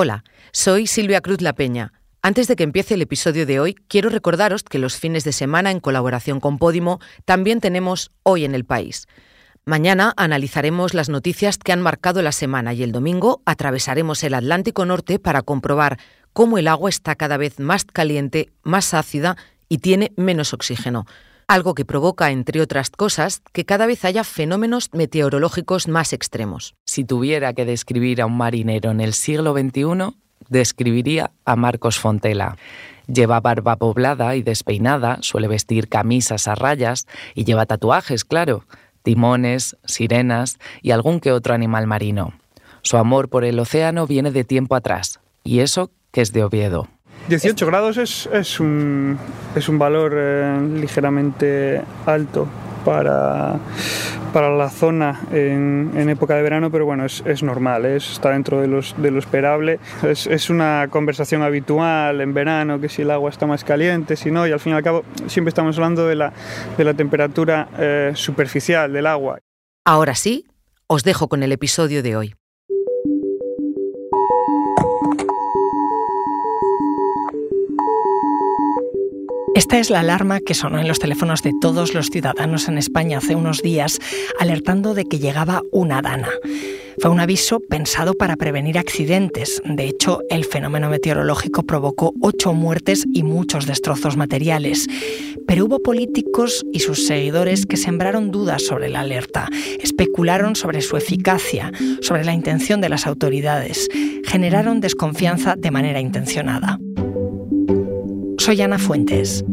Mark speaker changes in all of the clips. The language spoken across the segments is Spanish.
Speaker 1: Hola, soy Silvia Cruz La Peña. Antes de que empiece el episodio de hoy, quiero recordaros que los fines de semana, en colaboración con Podimo, también tenemos Hoy en el País. Mañana analizaremos las noticias que han marcado la semana y el domingo atravesaremos el Atlántico Norte para comprobar cómo el agua está cada vez más caliente, más ácida y tiene menos oxígeno algo que provoca, entre otras cosas, que cada vez haya fenómenos meteorológicos más extremos.
Speaker 2: Si tuviera que describir a un marinero en el siglo XXI, describiría a Marcos Fontela. Lleva barba poblada y despeinada, suele vestir camisas a rayas y lleva tatuajes, claro, timones, sirenas y algún que otro animal marino. Su amor por el océano viene de tiempo atrás, y eso que es de Oviedo.
Speaker 3: 18 grados es, es, un, es un valor eh, ligeramente alto para, para la zona en, en, época de verano, pero bueno, es, es normal, es, está dentro de, los, de lo esperable. Es, es, una conversación habitual en verano, que si el agua está más caliente, si no, y al fin y al cabo siempre estamos hablando de la, de la temperatura eh, superficial del agua.
Speaker 1: Ahora sí, os dejo con el episodio de hoy.
Speaker 4: Esta es la alarma que sonó en los teléfonos de todos los ciudadanos en España hace unos días, alertando de que llegaba una dana. Fue un aviso pensado para prevenir accidentes. De hecho, el fenómeno meteorológico provocó ocho muertes y muchos destrozos materiales. Pero hubo políticos y sus seguidores que sembraron dudas sobre la alerta, especularon sobre su eficacia, sobre la intención de las autoridades, generaron desconfianza de manera intencionada. Soy Ana Fuentes.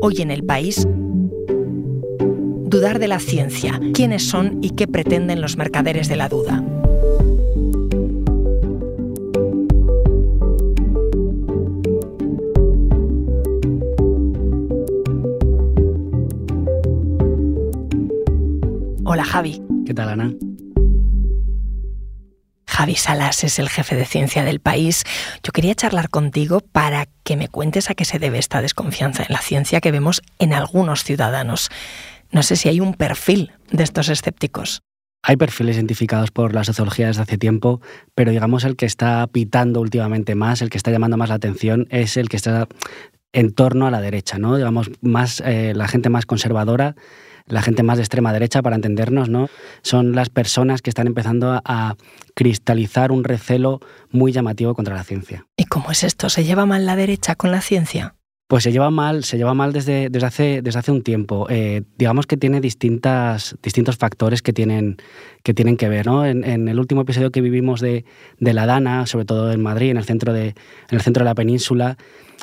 Speaker 4: Hoy en el país, dudar de la ciencia, quiénes son y qué pretenden los mercaderes de la duda. Hola Javi.
Speaker 5: ¿Qué tal Ana?
Speaker 4: Javi Salas es el jefe de ciencia del país. Yo quería charlar contigo para que me cuentes a qué se debe esta desconfianza en la ciencia que vemos en algunos ciudadanos. No sé si hay un perfil de estos escépticos.
Speaker 5: Hay perfiles identificados por la sociología desde hace tiempo, pero digamos el que está pitando últimamente más, el que está llamando más la atención, es el que está en torno a la derecha, ¿no? Digamos, más eh, la gente más conservadora la gente más de extrema derecha, para entendernos, ¿no? Son las personas que están empezando a, cristalizar un recelo muy llamativo contra la ciencia.
Speaker 4: ¿Y cómo es esto? ¿Se lleva mal la derecha con la ciencia?
Speaker 5: Pues se lleva mal, se lleva mal desde, desde, hace, desde hace un tiempo. Eh, digamos que tiene distintas, distintos factores que tienen que, tienen que ver. ¿no? En, en el último episodio que vivimos de, de, la Dana, sobre todo en Madrid, en el centro de, en el centro de la península,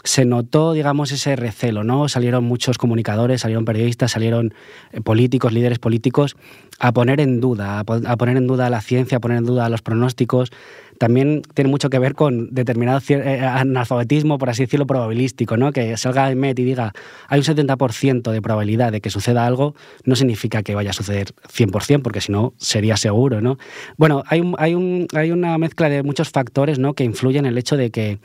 Speaker 5: se notó, digamos, ese recelo, ¿no? Salieron muchos comunicadores, salieron periodistas, salieron eh, políticos, líderes políticos, a poner en duda, a poner en duda la ciencia, a poner en duda los pronósticos, también tiene mucho que ver con determinado eh, analfabetismo, por así decirlo, probabilístico, ¿no? Que salga MET y diga hay un 70% de probabilidad de que suceda algo, no significa que vaya a suceder 100%, porque si no sería seguro, ¿no? Bueno, hay una mezcla de muchos factores, ¿no? Que influyen en el hecho de que,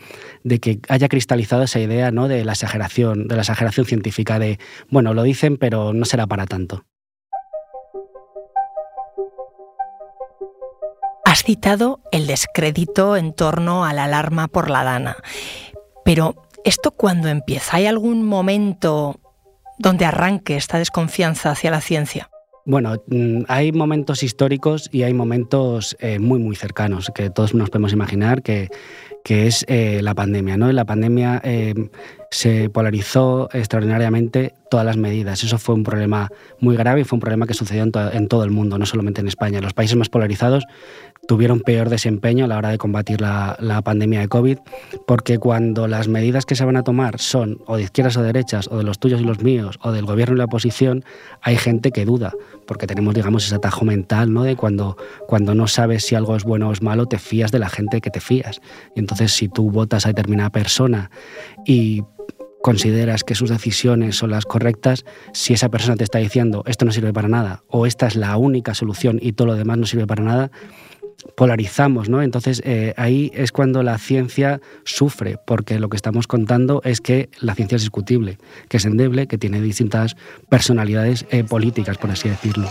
Speaker 5: de que haya cristalizado esa idea, ¿no? De la exageración, de la exageración científica, de, bueno, lo dicen, pero no será para tanto.
Speaker 4: Has citado el descrédito en torno a la alarma por la dana. Pero, ¿esto cuándo empieza? ¿Hay algún momento donde arranque esta desconfianza hacia la ciencia?
Speaker 5: Bueno, mm, hay momentos históricos y hay momentos eh, muy, muy cercanos que todos nos podemos imaginar que, que es eh, la pandemia. ¿no? La pandemia eh, se polarizó extraordinariamente todas las medidas. Eso fue un problema muy grave y fue un problema que sucedió en, en, todo el mundo, no solamente en España. Los países más polarizados tuvieron peor desempeño a la hora de combatir la, pandemia de COVID, porque cuando las medidas que se van a tomar son o de izquierdas o derechas, o de los tuyos y los míos, o del gobierno y la oposición, hay gente que duda, porque tenemos, digamos, ese atajo mental, ¿no? De cuando, cuando no sabes si algo es bueno o es malo, te fías de la gente que te fías. Y entonces, si tú votas a determinada persona y consideras que sus decisiones son las correctas, si esa persona te está diciendo esto no sirve para nada o esta es la única solución y todo lo demás no sirve para nada, polarizamos, ¿no? Entonces eh, ahí es cuando la ciencia sufre, porque lo que estamos contando es que la ciencia es discutible, que es endeble, que tiene distintas personalidades eh, políticas, por así decirlo.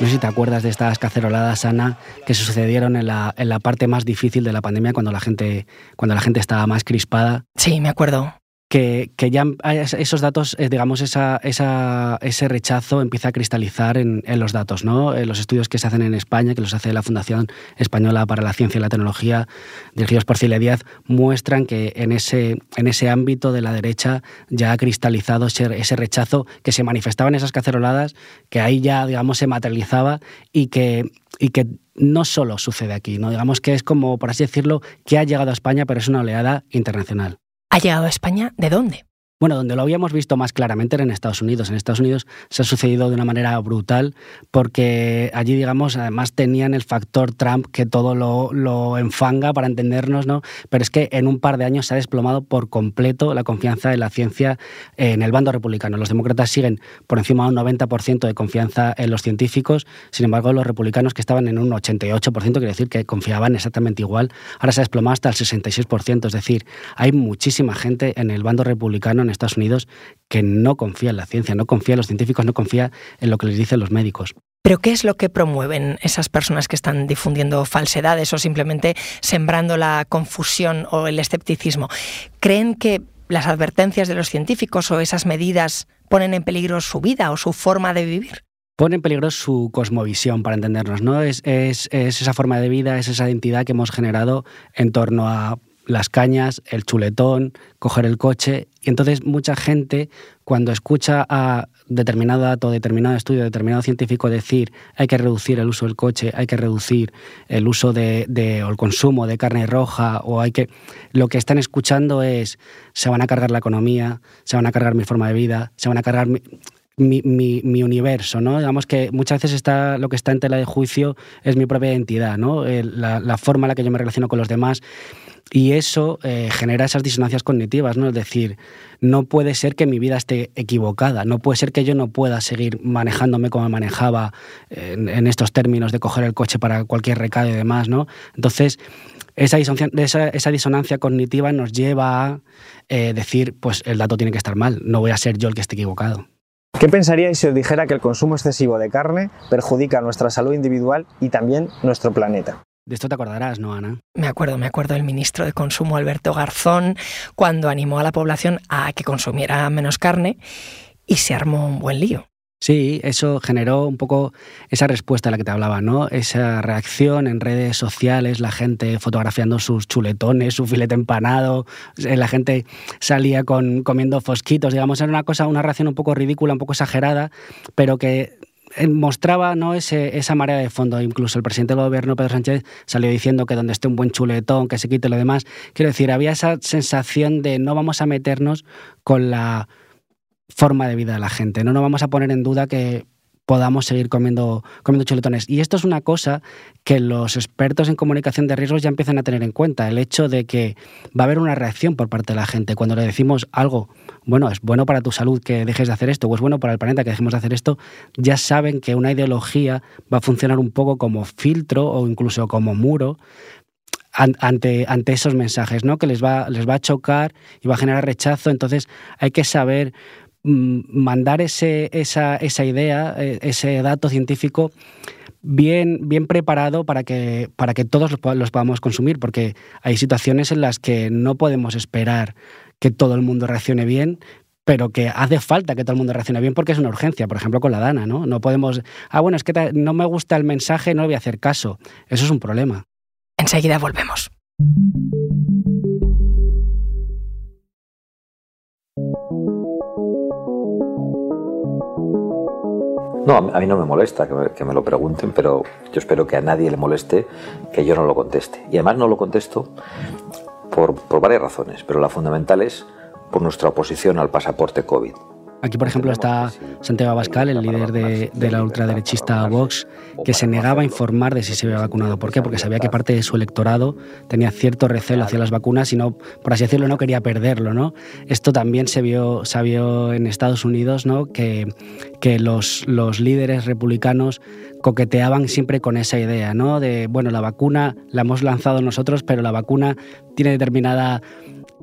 Speaker 5: No sé si te acuerdas de estas caceroladas, Ana, que sucedieron en la, en la parte más difícil de la pandemia, cuando la gente, cuando la gente estaba más crispada.
Speaker 4: Sí, me acuerdo
Speaker 5: que, ya esos datos, eh, digamos, esa, ese rechazo empieza a cristalizar en, los datos. ¿no? En los estudios que se hacen en España, que los hace la Fundación Española para la Ciencia y la Tecnología, dirigidos por Cilia Díaz, muestran que en ese, en ese ámbito de la derecha ya ha cristalizado ese, ese rechazo que se manifestaba en esas caceroladas, que ahí ya, digamos, se materializaba y que, y que no solo sucede aquí, ¿no? digamos que es como, por así decirlo, que ha llegado a España, pero es una oleada internacional.
Speaker 4: ¿Ha llegado a España de dónde?
Speaker 5: Bueno, donde lo habíamos visto más claramente era en Estados Unidos. En Estados Unidos se ha sucedido de una manera brutal porque allí, digamos, además tenían el factor Trump que todo lo, enfanga para entendernos, ¿no? Pero es que en un par de años se ha desplomado por completo la confianza en la ciencia en el bando republicano. Los demócratas siguen por encima de un 90% de confianza en los científicos, sin embargo, los republicanos que estaban en un 88%, quiere decir que confiaban exactamente igual, ahora se ha desplomado hasta el 66%. Es decir, hay muchísima gente en el bando republicano Estados Unidos que no confía en la ciencia, no confía en los científicos, no confía en lo que les dicen los médicos.
Speaker 4: ¿Pero qué es lo que promueven esas personas que están difundiendo falsedades o simplemente sembrando la confusión o el escepticismo? ¿Creen que las advertencias de los científicos o esas medidas ponen en peligro su vida o su forma de vivir?
Speaker 5: pone en peligro su cosmovisión, para entendernos, ¿no? Es, es, esa forma de vida, es esa identidad que hemos generado en torno a las cañas, el chuletón, coger el coche. Y entonces mucha gente, cuando escucha a determinado dato, determinado estudio, determinado científico decir hay que reducir el uso del coche, hay que reducir el uso de, o el consumo de carne roja, o hay que. Lo que están escuchando es se van a cargar la economía, se van a cargar mi forma de vida, se van a cargar mi, mi, universo, ¿no? Digamos que muchas veces está, lo que está en tela de juicio es mi propia identidad, ¿no? La, la, forma en la que yo me relaciono con los demás y eso eh, genera esas disonancias cognitivas, ¿no? Es decir, no puede ser que mi vida esté equivocada, no puede ser que yo no pueda seguir manejándome como manejaba en, estos términos de coger el coche para cualquier recado y demás, ¿no? Entonces, esa disonancia, cognitiva nos lleva a eh, decir, pues el dato tiene que estar mal, no voy a ser yo el que esté equivocado.
Speaker 6: ¿Qué pensaríais si os dijera que el consumo excesivo de carne perjudica nuestra salud individual y también nuestro planeta?
Speaker 5: De esto te acordarás, ¿no, Ana?
Speaker 4: Me acuerdo, me acuerdo del ministro de Consumo, Alberto Garzón, cuando animó a la población a que consumiera menos carne y se armó un buen lío.
Speaker 5: Sí, eso generó un poco esa respuesta a la que te hablaba, ¿no? Esa reacción en redes sociales, la gente fotografiando sus chuletones, su filete empanado, eh, la gente salía con, comiendo fosquitos, digamos, era una cosa, una reacción un poco ridícula, un poco exagerada, pero que mostraba ¿no? Ese, esa marea de fondo. Incluso el presidente del gobierno, Pedro Sánchez, salió diciendo que donde esté un buen chuletón, que se quite lo demás. Quiero decir, había esa sensación de no vamos a meternos con la forma de vida de la gente, no nos vamos a poner en duda que podamos seguir comiendo, comiendo chuletones. Y esto es una cosa que los expertos en comunicación de riesgos ya empiezan a tener en cuenta, el hecho de que va a haber una reacción por parte de la gente. Cuando le decimos algo, bueno, es bueno para tu salud que dejes de hacer esto, o es bueno para el planeta que dejemos de hacer esto, ya saben que una ideología va a funcionar un poco como filtro o incluso como muro ante, ante esos mensajes, ¿no? Que les va, les va a chocar y va a generar rechazo. Entonces hay que saber Mm, mandar ese, esa, esa idea, e, ese dato científico bien, bien preparado para que, para que todos los, podamos consumir, porque hay situaciones en las que no podemos esperar que todo el mundo reaccione bien, pero que hace falta que todo el mundo reaccione bien porque es una urgencia, por ejemplo con la Dana, ¿no? No podemos, ah, bueno, es que no me gusta el mensaje, no le voy a hacer caso. Eso es un problema.
Speaker 4: Enseguida volvemos.
Speaker 7: No, a mí no me molesta que me, lo pregunten, pero yo espero que a nadie le moleste que yo no lo conteste. Y además no lo contesto por, varias razones, pero la fundamental es por nuestra oposición al pasaporte COVID.
Speaker 5: Aquí, por ejemplo, está Santiago Abascal, el líder de, la ultraderechista Vox, que se negaba a informar de si se había vacunado. ¿Por qué? Porque sabía que parte de su electorado tenía cierto recelo hacia las vacunas y no, por así decirlo, no quería perderlo. ¿no? Esto también se vio, se vio en Estados Unidos, ¿no? que, los, los líderes republicanos coqueteaban siempre con esa idea, ¿no? De, bueno, la vacuna la hemos lanzado nosotros, pero la vacuna tiene determinada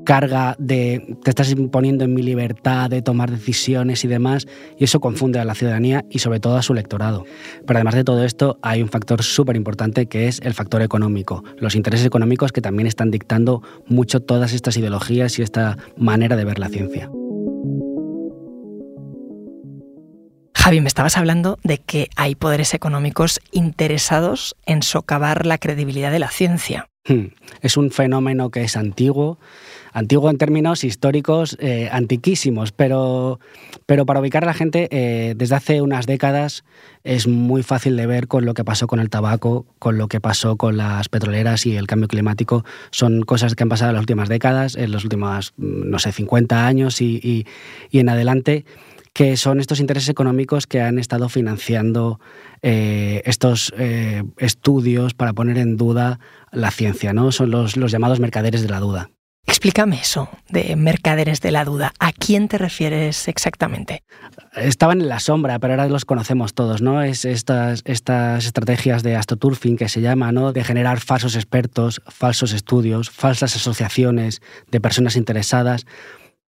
Speaker 5: carga de te estás imponiendo en mi libertad de tomar decisiones y demás, y eso confunde a la ciudadanía y sobre todo a su electorado. Pero además de todo esto, hay un factor súper importante que es el factor económico, los intereses económicos que también están dictando mucho todas estas ideologías y esta manera de ver la ciencia.
Speaker 4: Javi, me estabas hablando de que hay poderes económicos interesados en socavar la credibilidad de la ciencia.
Speaker 5: Hmm. Es un fenómeno que es antiguo, antiguo en términos históricos eh, antiquísimos, pero, pero para ubicar a la gente, eh, desde hace unas décadas es muy fácil de ver con lo que pasó con el tabaco, con lo que pasó con las petroleras y el cambio climático. Son cosas que han pasado en las últimas décadas, en los últimos, mm, no sé, 50 años y en adelante que son estos intereses económicos que han estado financiando eh, estos estudios para poner en duda la ciencia, ¿no? Son los, llamados mercaderes de la duda.
Speaker 4: Explícame eso de mercaderes de la duda. ¿A quién te refieres exactamente?
Speaker 5: Estaban en la sombra, pero ahora los conocemos todos, ¿no? Es estas, estas estrategias de astroturfing que se llama, ¿no? De generar falsos expertos, falsos estudios, falsas asociaciones de personas interesadas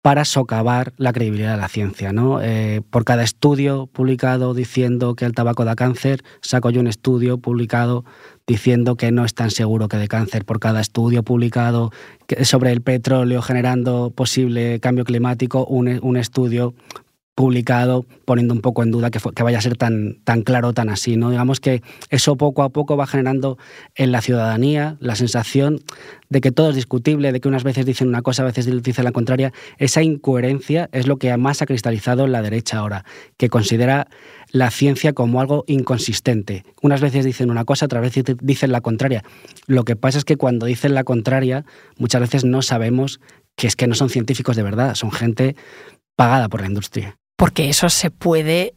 Speaker 5: para socavar la credibilidad de la ciencia. ¿no? Eh, por cada estudio publicado diciendo que el tabaco da cáncer, saco yo un estudio publicado diciendo que no es tan seguro que de cáncer. Por cada estudio publicado sobre el petróleo generando posible cambio climático, un, un estudio publicado poniendo un poco en duda que, vaya a ser tan, tan claro, tan así. ¿no? Digamos que eso poco a poco va generando en la ciudadanía la sensación de que todo es discutible, de que unas veces dicen una cosa, a veces dicen la contraria. Esa incoherencia es lo que más ha cristalizado la derecha ahora, que considera la ciencia como algo inconsistente. Unas veces dicen una cosa, otras veces dicen la contraria. Lo que pasa es que cuando dicen la contraria, muchas veces no sabemos que es que no son científicos de verdad, son gente pagada por la industria
Speaker 4: porque eso se puede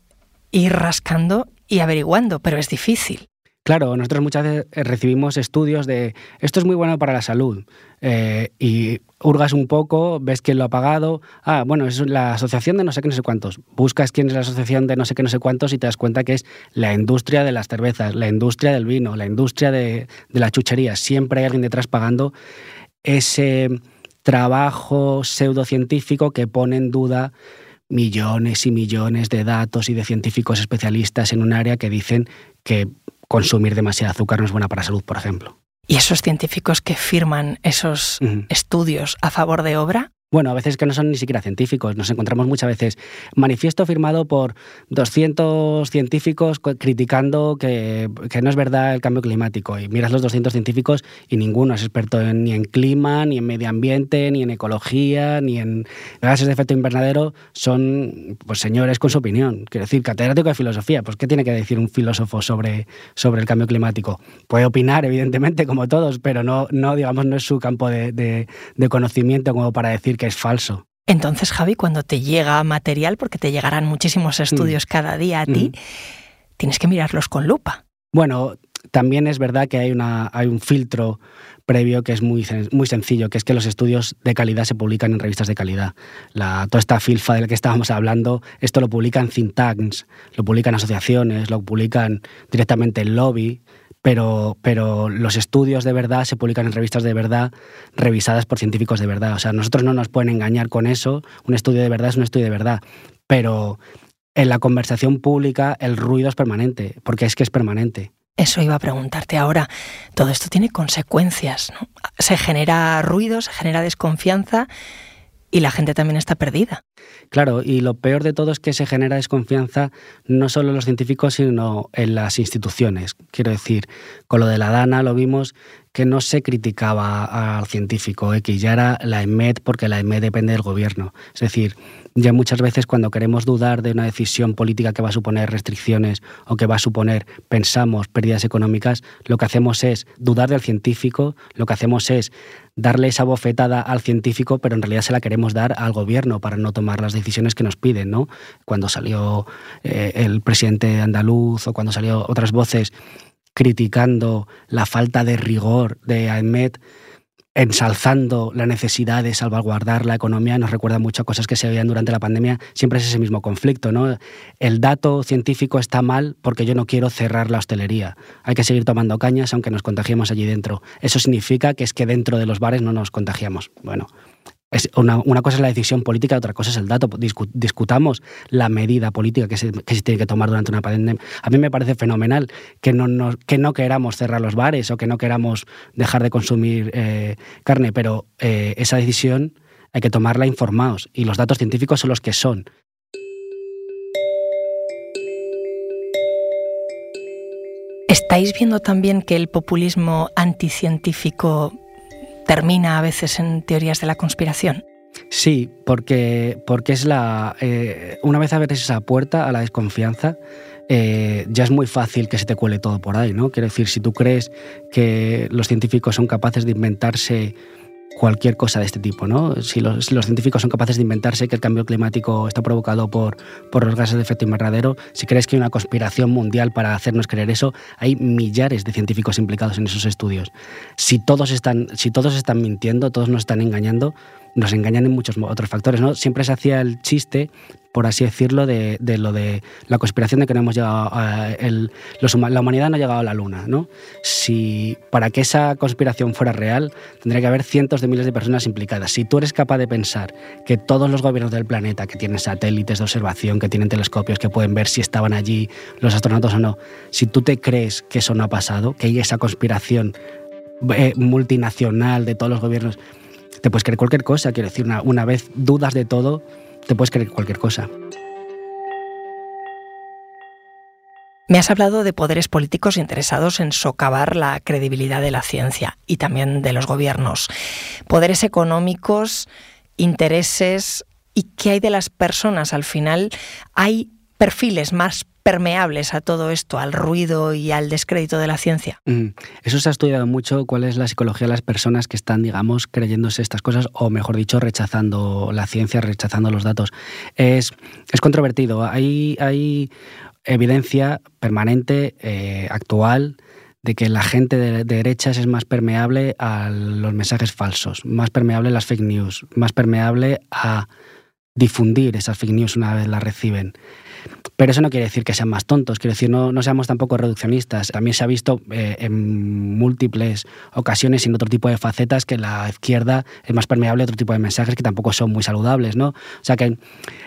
Speaker 4: ir rascando y averiguando, pero es difícil.
Speaker 5: Claro, nosotros muchas veces eh, recibimos estudios de esto es muy bueno para la salud eh, y hurgas un poco, ves quién lo ha pagado, ah, bueno, es la asociación de no sé qué, no sé cuántos, buscas quién es la asociación de no sé qué, no sé cuántos y te das cuenta que es la industria de las cervezas, la industria del vino, la industria de, de la chuchería, siempre hay alguien detrás pagando ese trabajo pseudocientífico que pone en duda millones y millones de datos y de científicos especialistas en un área que dicen que consumir demasiado azúcar no es buena para la salud, por ejemplo.
Speaker 4: ¿Y esos científicos que firman esos estudios a favor de obra?
Speaker 5: Bueno, a veces que no son ni siquiera científicos. Nos encontramos muchas veces manifiesto firmado por 200 científicos criticando que, no es verdad el cambio climático. Y miras los 200 científicos y ninguno es experto ni en clima, ni en medio ambiente, ni en ecología, ni en gases de efecto invernadero. Son pues, señores con su opinión. Quiero decir, catedrático de filosofía. Pues, ¿qué tiene que decir un filósofo sobre, sobre el cambio climático? Puede opinar, evidentemente, como todos, pero no, no digamos, no es su campo de, de conocimiento como para decir que es falso.
Speaker 4: Entonces, Javi, cuando te llega material, porque te llegarán muchísimos mm. estudios cada día a ti, tienes que mirarlos con lupa.
Speaker 5: Bueno, también es verdad que hay, una, hay un filtro previo que es muy, muy sencillo, que es que los estudios de calidad se publican en revistas de calidad. La, toda esta filfa de la que estábamos hablando, esto lo publican think tanks, lo publican asociaciones, lo publican directamente el lobby, pero, pero los estudios de verdad se publican en revistas de verdad revisadas por científicos de verdad. O sea, nosotros no nos pueden engañar con eso. Un estudio de verdad es un estudio de verdad. Pero en la conversación pública el ruido es permanente, porque es que es permanente.
Speaker 4: Eso iba a preguntarte ahora. Todo esto tiene consecuencias. ¿no? Se genera ruido, se genera desconfianza y la gente también está perdida.
Speaker 5: Claro, y lo peor de todo es que se genera desconfianza no solo en los científicos, sino en las instituciones. Quiero decir, con lo de la Dana lo vimos que no se criticaba al científico X, ya era la EMED porque la EMED depende del gobierno. Es decir, ya muchas veces cuando queremos dudar de una decisión política que va a suponer restricciones o que va a suponer, pensamos, pérdidas económicas, lo que hacemos es dudar del científico, lo que hacemos es darle esa bofetada al científico, pero en realidad se la queremos dar al gobierno para no tomar las decisiones que nos piden, ¿no? Cuando salió eh, el presidente andaluz o cuando salió otras voces criticando la falta de rigor de Ahmed, ensalzando la necesidad de salvaguardar la economía, nos recuerda mucho a cosas que se veían durante la pandemia, siempre es ese mismo conflicto, ¿no? El dato científico está mal porque yo no quiero cerrar la hostelería. Hay que seguir tomando cañas aunque nos contagiemos allí dentro. Eso significa que es que dentro de los bares no nos contagiamos. Bueno, Es una, cosa es la decisión política, otra cosa es el dato. discutamos la medida política que se, tiene que tomar durante una pandemia. A mí me parece fenomenal que no, que no queramos cerrar los bares o que no queramos dejar de consumir eh, carne, pero eh, esa decisión hay que tomarla informados y los datos científicos son los que son.
Speaker 4: ¿Estáis viendo también que el populismo anticientífico termina a veces en teorías de la conspiración?
Speaker 5: Sí, porque, porque es la. Eh, una vez abres esa puerta a la desconfianza, eh, ya es muy fácil que se te cuele todo por ahí, ¿no? Quiero decir, si tú crees que los científicos son capaces de inventarse cualquier cosa de este tipo. ¿no? Si, los, científicos son capaces de inventarse que el cambio climático está provocado por, por los gases de efecto invernadero, si crees que hay una conspiración mundial para hacernos creer eso, hay millares de científicos implicados en esos estudios. Si todos están, si todos están mintiendo, todos nos están engañando, nos engañan en muchos otros factores. ¿no? Siempre se hacía el chiste, por así decirlo, de, lo de la conspiración de que no hemos llegado a el, la humanidad no ha llegado a la Luna. ¿no? Si para que esa conspiración fuera real, tendría que haber cientos de miles de personas implicadas. Si tú eres capaz de pensar que todos los gobiernos del planeta, que tienen satélites de observación, que tienen telescopios, que pueden ver si estaban allí los astronautas o no, si tú te crees que eso no ha pasado, que hay esa conspiración eh, multinacional de todos los gobiernos, te puedes creer cualquier cosa. Quiero decir, una, vez dudas de todo, te puedes creer cualquier cosa.
Speaker 4: Me has hablado de poderes políticos interesados en socavar la credibilidad de la ciencia y también de los gobiernos. Poderes económicos, intereses. ¿Y qué hay de las personas? Al final hay perfiles más permeables a todo esto, al ruido y al descrédito de la ciencia?
Speaker 5: Mm, eso se ha estudiado mucho, cuál es la psicología de las personas que están, digamos, creyéndose estas cosas o, mejor dicho, rechazando la ciencia, rechazando los datos. Es, es controvertido. Hay, hay evidencia permanente, eh, actual, de que la gente de, derechas es más permeable a los mensajes falsos, más permeable a las fake news, más permeable a difundir esas fake news una vez las reciben. Pero eso no quiere decir que sean más tontos, quiero decir, no, no seamos tampoco reduccionistas. También se ha visto eh, en múltiples ocasiones y en otro tipo de facetas que la izquierda es más permeable a otro tipo de mensajes que tampoco son muy saludables, ¿no? O sea que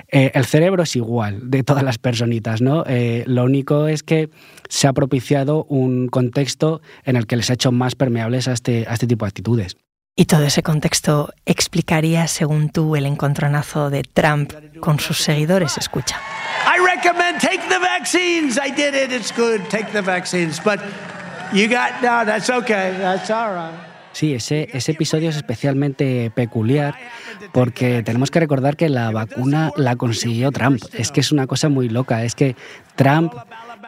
Speaker 5: eh, el cerebro es igual de todas las personitas, ¿no? Eh, lo único es que se ha propiciado un contexto en el que les ha hecho más permeables a este, a este tipo de actitudes.
Speaker 4: Y todo ese contexto explicaría, según tú, el encontronazo de Trump con sus seguidores. Escucha. I recommend take the vaccines. I did it. It's good. Take the vaccines. But you got no. That's okay. That's all right.
Speaker 5: Sí, ese, ese episodio es especialmente peculiar porque tenemos que recordar que la vacuna la consiguió Trump. Es que es una cosa muy loca. Es que Trump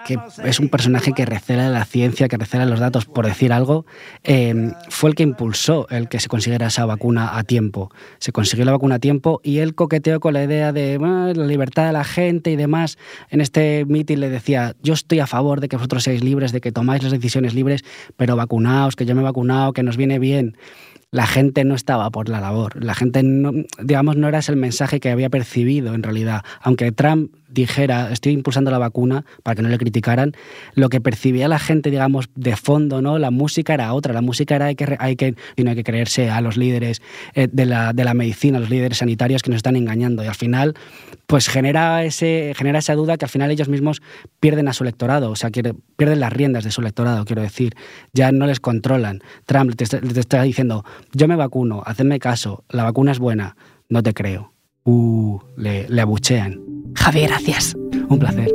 Speaker 5: que es un personaje que recela la ciencia, que recela los datos, por decir algo, eh, fue el que impulsó el que se consiguiera esa vacuna a tiempo. Se consiguió la vacuna a tiempo y él coqueteó con la idea de la libertad de la gente y demás. En este mitin le decía, yo estoy a favor de que vosotros seáis libres, de que tomáis las decisiones libres, pero vacunaos, que yo me he vacunado, que nos viene bien la gente no estaba por la labor. La gente, no, digamos, no era ese el mensaje que había percibido en realidad. Aunque Trump dijera, estoy impulsando la vacuna para que no le criticaran, lo que percibía la gente, digamos, de fondo, ¿no? La música era otra. La música era hay que, hay que, hay que creerse a los líderes eh, de, la, de la medicina, los líderes sanitarios que nos están engañando. Y al final, pues genera, ese, genera esa duda que al final ellos mismos pierden a su electorado, o sea, pierden las riendas de su electorado, quiero decir. Ya no les controlan. Trump te está diciendo, yo me vacuno, hacedme caso, la vacuna es buena. No te creo. Uh, le, le abuchean.
Speaker 4: Javier, gracias.
Speaker 5: Un placer.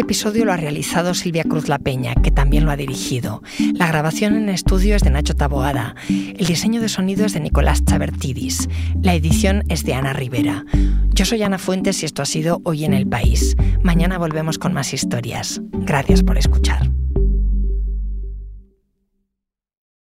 Speaker 4: Este episodio lo ha realizado Silvia Cruz La Peña, que también lo ha dirigido. La grabación en estudio es de Nacho Taboada. El diseño de sonido es de Nicolás Chabertidis. La edición es de Ana Rivera. Yo soy Ana Fuentes y esto ha sido Hoy en el País. Mañana volvemos con más historias. Gracias por escuchar.